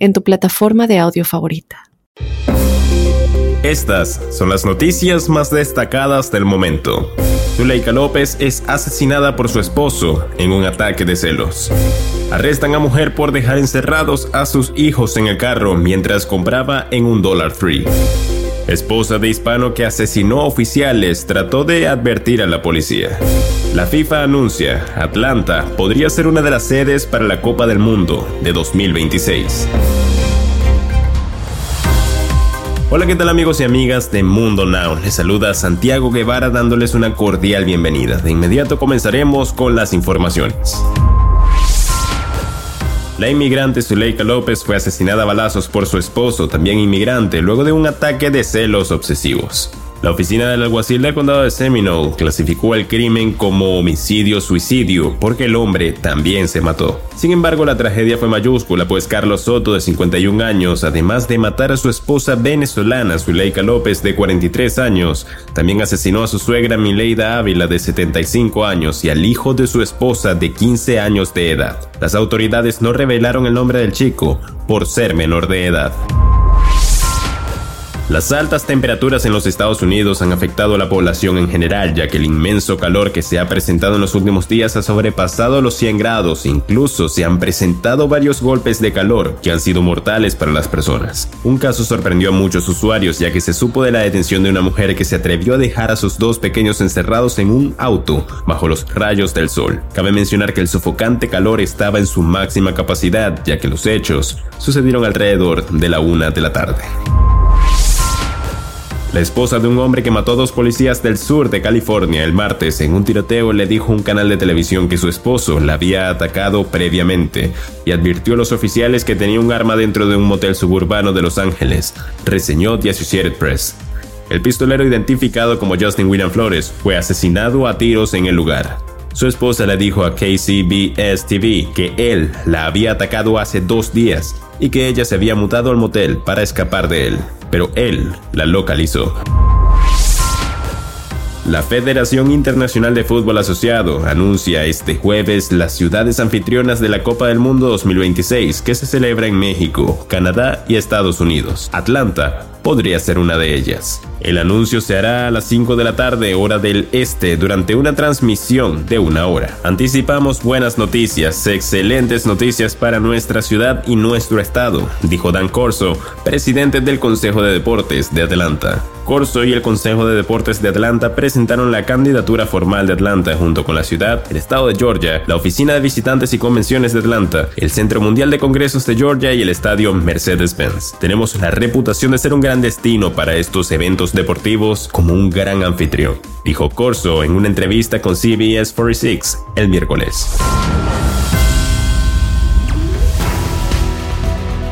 en tu plataforma de audio favorita. Estas son las noticias más destacadas del momento. Zuleika López es asesinada por su esposo en un ataque de celos. Arrestan a mujer por dejar encerrados a sus hijos en el carro mientras compraba en un Dollar Tree. Esposa de hispano que asesinó oficiales trató de advertir a la policía. La FIFA anuncia, Atlanta podría ser una de las sedes para la Copa del Mundo de 2026. Hola, ¿qué tal amigos y amigas de Mundo Now? Les saluda Santiago Guevara dándoles una cordial bienvenida. De inmediato comenzaremos con las informaciones. La inmigrante Zuleika López fue asesinada a balazos por su esposo, también inmigrante, luego de un ataque de celos obsesivos. La oficina del alguacil del condado de Seminole clasificó el crimen como homicidio-suicidio porque el hombre también se mató. Sin embargo, la tragedia fue mayúscula, pues Carlos Soto, de 51 años, además de matar a su esposa venezolana Zuleika López, de 43 años, también asesinó a su suegra Mileida Ávila, de 75 años, y al hijo de su esposa, de 15 años de edad. Las autoridades no revelaron el nombre del chico por ser menor de edad. Las altas temperaturas en los Estados Unidos han afectado a la población en general, ya que el inmenso calor que se ha presentado en los últimos días ha sobrepasado los 100 grados. Incluso se han presentado varios golpes de calor que han sido mortales para las personas. Un caso sorprendió a muchos usuarios, ya que se supo de la detención de una mujer que se atrevió a dejar a sus dos pequeños encerrados en un auto bajo los rayos del sol. Cabe mencionar que el sofocante calor estaba en su máxima capacidad, ya que los hechos sucedieron alrededor de la una de la tarde. La esposa de un hombre que mató a dos policías del sur de California el martes en un tiroteo le dijo a un canal de televisión que su esposo la había atacado previamente y advirtió a los oficiales que tenía un arma dentro de un motel suburbano de Los Ángeles, reseñó The Associated Press. El pistolero identificado como Justin William Flores fue asesinado a tiros en el lugar. Su esposa le dijo a KCBS TV que él la había atacado hace dos días y que ella se había mudado al motel para escapar de él pero él la localizó. La Federación Internacional de Fútbol Asociado anuncia este jueves las ciudades anfitrionas de la Copa del Mundo 2026 que se celebra en México, Canadá y Estados Unidos. Atlanta podría ser una de ellas. El anuncio se hará a las 5 de la tarde hora del este durante una transmisión de una hora. Anticipamos buenas noticias, excelentes noticias para nuestra ciudad y nuestro estado, dijo Dan Corso, presidente del Consejo de Deportes de Atlanta. Corso y el Consejo de Deportes de Atlanta presentaron la candidatura formal de Atlanta junto con la ciudad, el estado de Georgia, la Oficina de Visitantes y Convenciones de Atlanta, el Centro Mundial de Congresos de Georgia y el Estadio Mercedes-Benz. Tenemos la reputación de ser un gran destino para estos eventos deportivos como un gran anfitrión, dijo Corso en una entrevista con CBS 46 el miércoles.